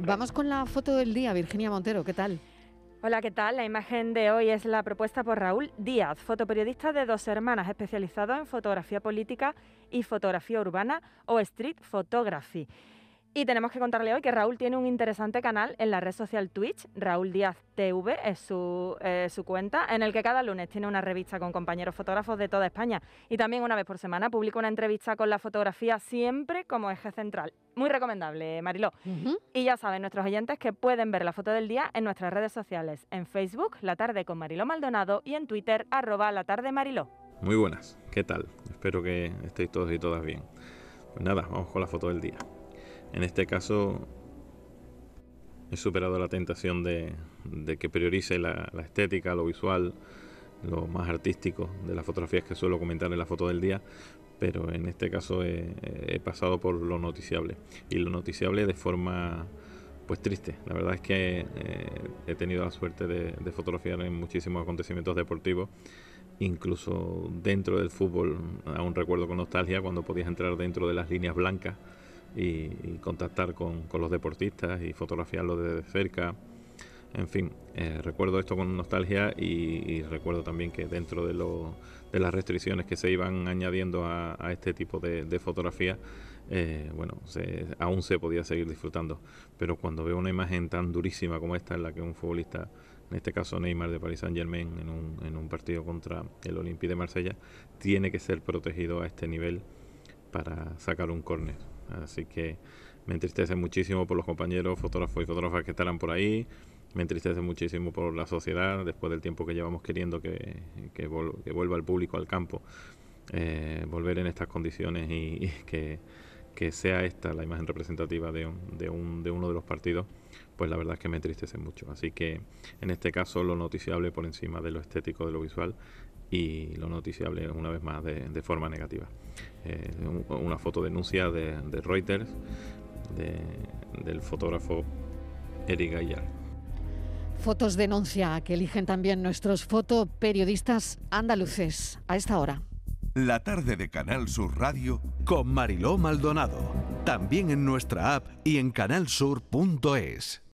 Vamos con la foto del día, Virginia Montero, ¿qué tal? Hola, ¿qué tal? La imagen de hoy es la propuesta por Raúl Díaz, fotoperiodista de dos hermanas especializado en fotografía política y fotografía urbana o street photography. Y tenemos que contarle hoy que Raúl tiene un interesante canal en la red social Twitch, Raúl Díaz TV es su, eh, su, cuenta, en el que cada lunes tiene una revista con compañeros fotógrafos de toda España y también una vez por semana publica una entrevista con la fotografía siempre como eje central. Muy recomendable, Mariló. Y ya saben nuestros oyentes que pueden ver la foto del día en nuestras redes sociales, en Facebook, La Tarde con Mariló Maldonado y en Twitter, arroba La Tarde Mariló. Muy buenas, ¿qué tal? Espero que estéis todos y todas bien. Pues nada, vamos con la foto del día. En este caso he superado la tentación de, que priorice la, estética, lo visual, lo más artístico de las fotografías que suelo comentar en la foto del día, pero en este caso he, pasado por lo noticiable y lo noticiable de forma pues triste. La verdad es que eh, he tenido la suerte de, fotografiar en muchísimos acontecimientos deportivos, incluso dentro del fútbol. Aún recuerdo con nostalgia cuando podías entrar dentro de las líneas blancas y, contactar con, los deportistas y fotografiarlos desde cerca. En fin, eh, recuerdo esto con nostalgia y, recuerdo también que dentro de, de, las restricciones que se iban añadiendo a, este tipo de, fotografía, eh, bueno, aún se podía seguir disfrutando. Pero cuando veo una imagen tan durísima como esta, en la que un futbolista, en este caso Neymar de Paris Saint Germain, en un, en un partido contra el Olympique de Marsella, tiene que ser protegido a este nivel para sacar un córner. Así que me entristece muchísimo por los compañeros fotógrafos y fotógrafas que estarán por ahí. Me entristece muchísimo por la sociedad, después del tiempo que llevamos queriendo que, que, vuelva el público al campo, eh, volver en estas condiciones y, que, sea esta la imagen representativa de, de, un, de uno de los partidos, pues la verdad es que me entristece mucho. Así que en este caso lo noticiable por encima de lo estético, de lo visual, y lo noticiable una vez más de, forma negativa. Eh, una foto denuncia de, Reuters del fotógrafo Eric Gaillard. Fotos denuncia que eligen también nuestros fotoperiodistas andaluces a esta hora. La tarde de Canal Sur Radio con Mariló Maldonado. También en nuestra app y en canalsur.es.